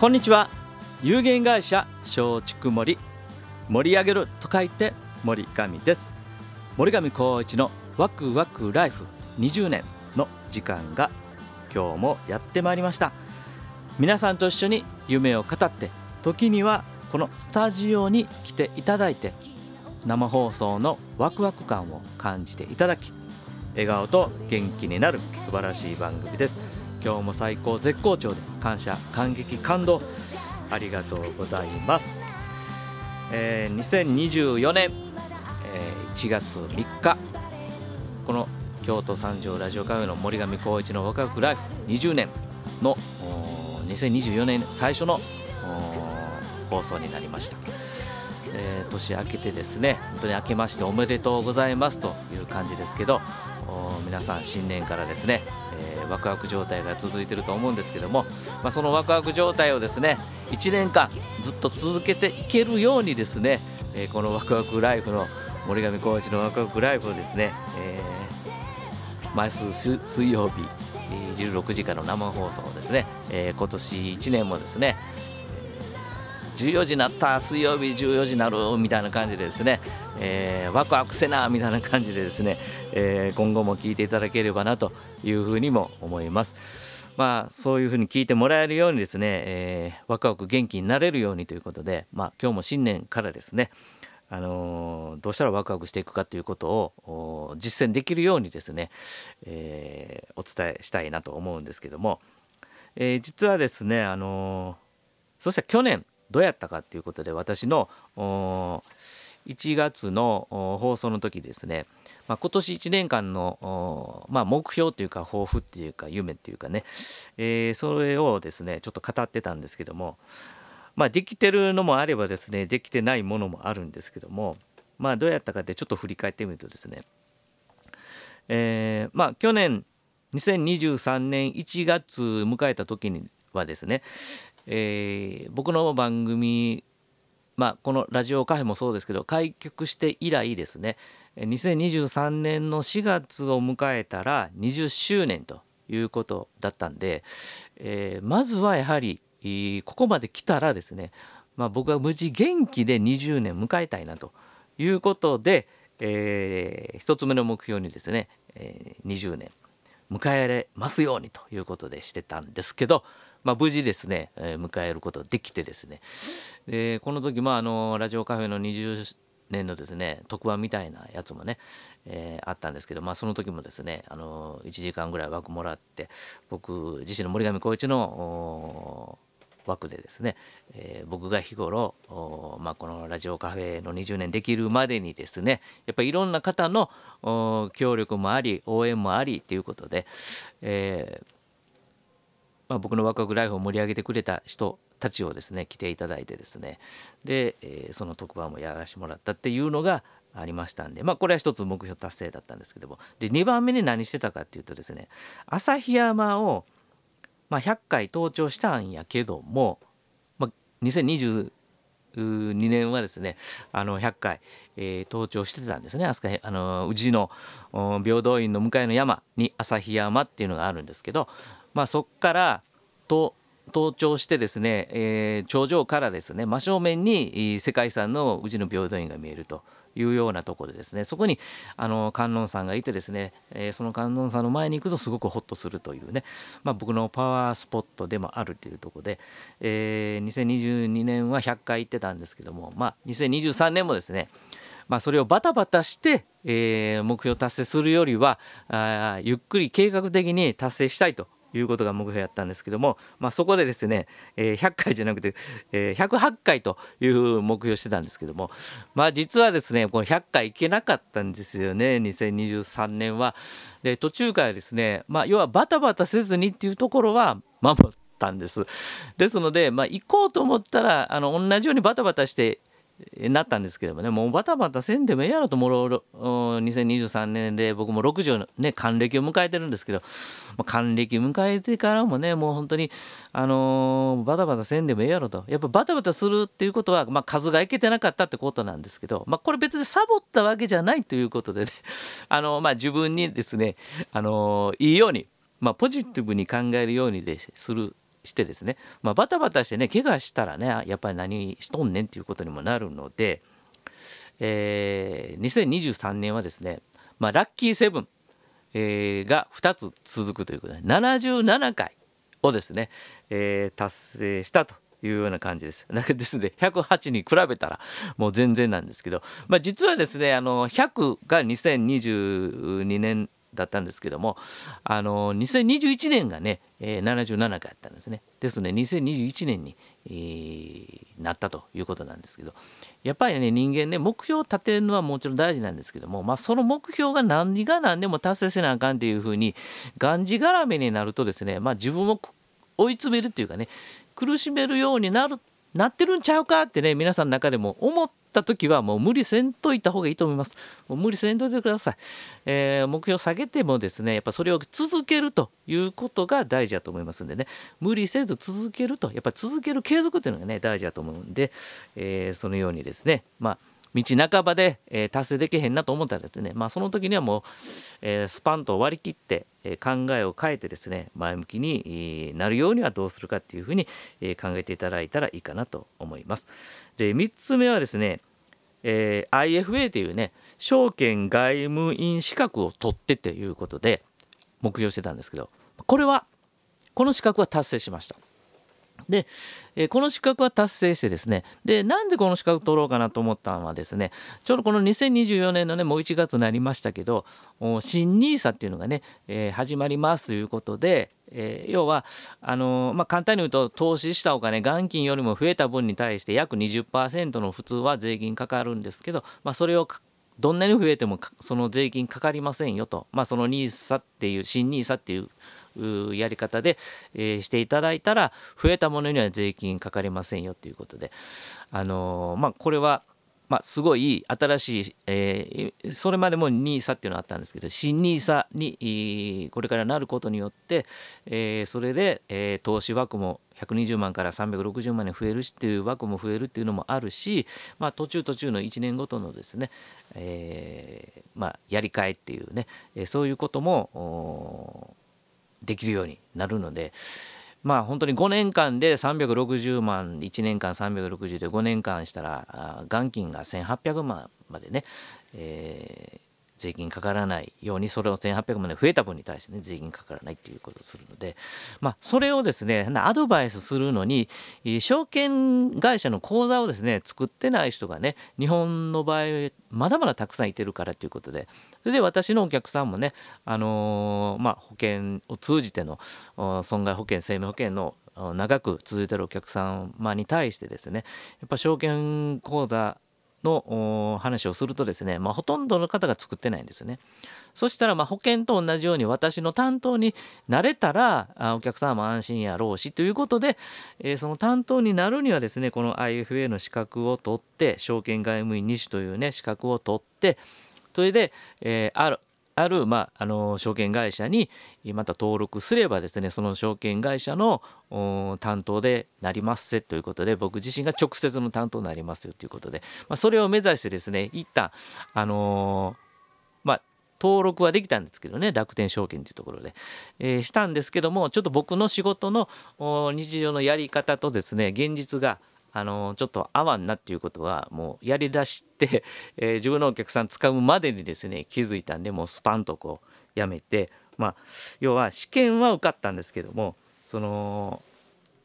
こんにちは。有限会社松竹森。盛り上げると書いて森上です。森上光一のワクワクライフ20年の時間が今日もやってまいりました。皆さんと一緒に夢を語って時にはこのスタジオに来ていただいて生放送のワクワク感を感じていただき笑顔と元気になる素晴らしい番組です。今日も最高絶好調で感謝感激感動ありがとうございます、えー、2024年、えー、1月3日この京都三条ラジオカフェの森上光一のワクワクライフ20年の2024年最初の放送になりました、えー、年明けてですね本当に明けましておめでとうございますという感じですけど皆さん新年からですね、ワクワク状態が続いていると思うんですけども、まあ、そのワクワク状態をですね1年間ずっと続けていけるようにですね、えー、このワクワクライフの森上浩一のワクワクライフをですね、えー、毎週水曜日16時からの生放送ですね、えー、今年1年もですね14時になった水曜日14時になるみたいな感じでですね、えー、ワクワクせなみたいな感じでですね、えー、今後も聞いていただければなというふうにも思います。まあそういうふうに聞いてもらえるようにですね、えー、ワクワク元気になれるようにということで、まあ、今日も新年からですね、あのー、どうしたらワクワクしていくかということを実践できるようにですね、えー、お伝えしたいなと思うんですけども、えー、実はですね、あのそして去年どうやったかっていうことで私の1月の放送の時ですね、まあ、今年1年間の、まあ、目標というか抱負っていうか夢っていうかね、えー、それをですねちょっと語ってたんですけども、まあ、できてるのもあればですねできてないものもあるんですけどもまあどうやったかってちょっと振り返ってみるとですね、えー、まあ去年2023年1月迎えた時にはですね、えー、僕の番組まあこのラジオカフェもそうですけど開局して以来ですね。2023年の4月を迎えたら20周年ということだったんで、えー、まずはやはりここまで来たらですね、まあ、僕は無事元気で20年迎えたいなということで、えー、1つ目の目標にですね、えー、20年迎えられますようにということでしてたんですけど、まあ、無事ですね、えー、迎えることできてですね。でこの時もあのラジオカフェの20年のですね特番みたいなやつもね、えー、あったんですけど、まあ、その時もですねあの1時間ぐらい枠もらって僕自身の森上浩一の枠でですね、えー、僕が日頃、まあ、このラジオカフェの20年できるまでにですねやっぱりいろんな方の協力もあり応援もありということで、えーまあ、僕のワクワクライフを盛り上げてくれた人たちをですね来ていただいてですね。で、えー、その特番もやらせてもらったっていうのがありましたんでまあこれは一つ目標達成だったんですけども。で2番目に何してたかっていうとですね旭山を、まあ、100回登頂したんやけども、まあ、2022年はですねあの100回、えー、登頂してたんですね。あの宇治の平等院の向かいの山に旭山っていうのがあるんですけどまあ、そこからと登頂してですね、えー、頂上からですね真正面に世界遺産の宇治の平等院が見えるというようなところでですねそこにあの観音さんがいてですね、えー、その観音さんの前に行くとすごくホッとするというね、まあ、僕のパワースポットでもあるというところで、えー、2022年は100回行ってたんですけども、まあ、2023年もですねまあ、それをバタバタして、えー、目標達成するよりはあゆっくり計画的に達成したいということが目標やったんですけども、まあ、そこでですね、えー、100回じゃなくて、えー、108回という目標してたんですけども、まあ、実はですねこの100回いけなかったんですよね2023年は。で途中からですね、まあ、要はバタバタせずにっていうところは守ったんです。ですので、まあ、行こうと思ったらあの同じようにバタバタしてなったんですけどもね。もうバタバタせんでもええやろともろろ2023年で僕も60ね還暦を迎えてるんですけど、還暦迎えてからもねもう本当にあの、バタバタせんでもええやろと。やっぱバタバタするっていうことは、まあ、数がいけてなかったってことなんですけど、まあ、これ別にサボったわけじゃないということでね あの、まあ、自分にですね、あの、いいように、まあ、ポジティブに考えるようにでするしてですね、まあ、バタバタしてね怪我したらねやっぱり何しとんねんっていうことにもなるので、えー、2023年はですね、まあ、ラッキーセブン、えー、が2つ続くということで77回をですね、えー、達成したというような感じです。ですので108に比べたらもう全然なんですけど、まあ、実はですねあの100が2022年だったんですけどもあの2021年がね、えー、77回あったんですね。ですので2021年に、えー、なったということなんですけどやっぱりね人間ね目標を立てるのはもちろん大事なんですけども、まあ、その目標が何が何でも達成せなあかんっていうふうにがんじがらめになるとですね、まあ、自分を追い詰めるっていうかね苦しめるようになるなってるんちゃうかってね皆さんの中でも思った時はもう無理せんといた方がいいと思います。もう無理せんといてください、えー、目標下げてもですねやっぱそれを続けるということが大事だと思いますんでね。無理せず続けるとやっぱ続ける継続っていうのがね大事だと思うんで、えー、そのようにですねまあ道半ばで、えー、達成できへんなと思ったらですね、まあ、その時にはもう、えー、スパンと割り切って、えー、考えを変えてですね前向きになるようにはどうするかっていうふうに、えー、考えていただいたらいいかなと思います。で3つ目はですね、えー、IFA というね証券外務員資格を取ってということで目標してたんですけどこれはこの資格は達成しました。で、え、この資格は達成してですねでなんでこの資格取ろうかなと思ったのはですねちょうどこの2024年のねもう1月になりましたけど新 NISA っていうのがね、えー、始まりますということで、えー、要はあのー、まあ、簡単に言うと投資したお金元金よりも増えた分に対して約20%の普通は税金かかるんですけど、まあ、それをどんなに増えてもその税金かかりませんよと、まあ、その NISA っていう新 NISA っていうやり方で、えー、していただいたら増えたものには税金かかりませんよということで、あのー、まあ、これはまあ、すごい新しい、えー、それまでも NISA っていうのがあったんですけど新 NISA にこれからなることによって、え、それで、え、投資枠も120万から360万に増えるしっていう枠も増えるっていうのもあるし、まあ、途中途中の1年ごとのですね、えーまあ、やり替えっていうね、えそういうこともできるようになるのでまあ本当に5年間で360万1年間360で5年間したら元金が1800万までね、えー、税金かからないようにそれを1800万で増えた分に対してね税金かからないっていうことをするのでまあそれをですねアドバイスするのに証券会社の口座をですね作ってない人がね日本の場合まだまだたくさんいてるからということでそれで私のお客さんもねあのー、まあ保険を通じての損害保険生命保険の長く続いてるお客様に対してですねやっぱ証券口座の話をするとですね、まあ、ほとんどの方が作ってないんですよね。そしたらま保険と同じように私の担当になれたらお客様も安心やろうしということで、え、その担当になるにはですねこの IFA の資格を取って証券外務員2種というね資格を取ってそれで、えー、あるある、まあ、あの証券会社にまた登録すればですねその証券会社の担当でなりますせということで僕自身が直接の担当になりますよということで、まあ、それを目指してですね一旦あのー、まあ登録はできたんですけどね楽天証券というところで、えー、したんですけどもちょっと僕の仕事の日常のやり方とですね現実があのちょっと合わんなっていうことはもうやりだして、えー、自分のお客さん使うまでにですね気づいたんでもうスパンとこうやめてまあ要は試験は受かったんですけどもその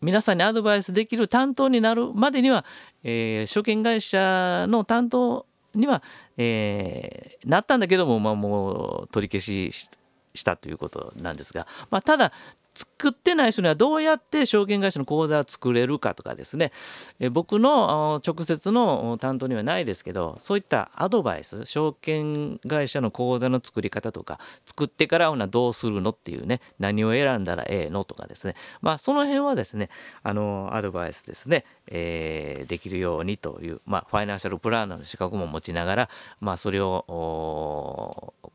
皆さんにアドバイスできる担当になるまでには、えー、証券会社の担当には、えー、なったんだけども、まあ、もう取り消ししたということなんですが、まあ、ただ作ってない人にはどうやって証券会社の口座を作れるかとかですね。え僕の直接の担当にはないですけどそういったアドバイス証券会社の口座の作り方とか作ってからはどうするのっていうね何を選んだらええのとかですね。まあその辺はですねあのアドバイスですね、えー、できるようにというまあファイナンシャルプランナーの資格も持ちながらまあそれを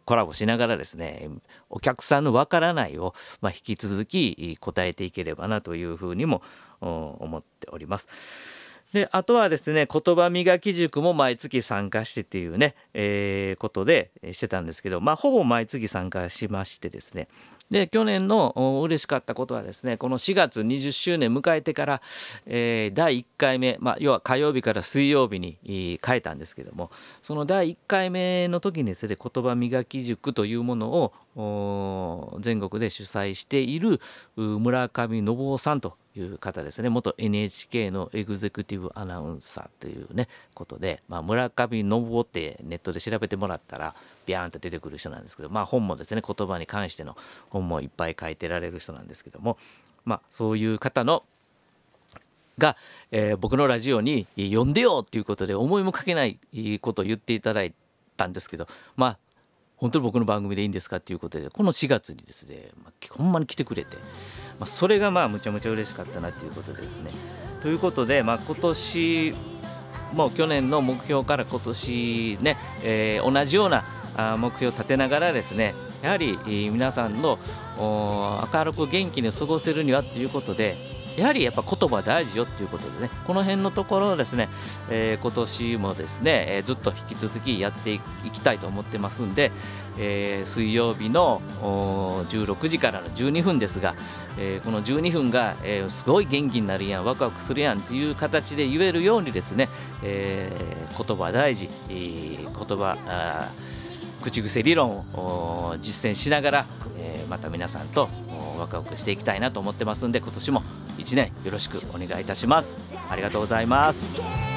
コラボしながらですねお客さんのわからないを、まあ、引き続き答えていければなというふうにも思っております。であとはですね言葉磨き塾も毎月参加してっていうね、えー、ことでしてたんですけどまあほぼ毎月参加しましてですねで去年の嬉しかったことはですねこの4月20周年迎えてから、えー、第1回目、まあ、要は火曜日から水曜日に変えたんですけどもその第1回目の時にですね言葉磨き塾というものを全国で主催している村上信夫さんという方ですね元 NHK のエグゼクティブアナウンサーというねことで、まあ、村上信夫ってネットで調べてもらったらビャーンと出てくる人なんですけど、まあ、本もですね言葉に関しての本もいっぱい書いてられる人なんですけども、まあ、そういう方のが、えー、僕のラジオに「呼んでよ!」っていうことで思いもかけないことを言っていただいたんですけどまあ本当に僕の番組でいいんですかっていうことでこの4月にですね、まあ、ほんまに来てくれて、まあ、それがまあむちゃむちゃ嬉しかったなっていうことでですね。ということで、まあ、今年もう去年の目標から今年ね、えー、同じような目標を立てながらですねやはり皆さんの明るく元気に過ごせるにはということでやはりやっぱ言葉大事よっていうことでねこの辺のところをですね、えー、今年もですね、えー、ずっと引き続きやっていきたいと思ってますんで、えー、水曜日の16時からの12分ですが、えー、この12分が、えー、すごい元気になるやんワクワクするやんっていう形で言えるようにですね、えー、言葉大事、えー、言葉口癖理論を実践しながら、えー、また皆さんとワクワクしていきたいなと思ってますんで今年も1年よろしくお願いいたします。ありがとうございます。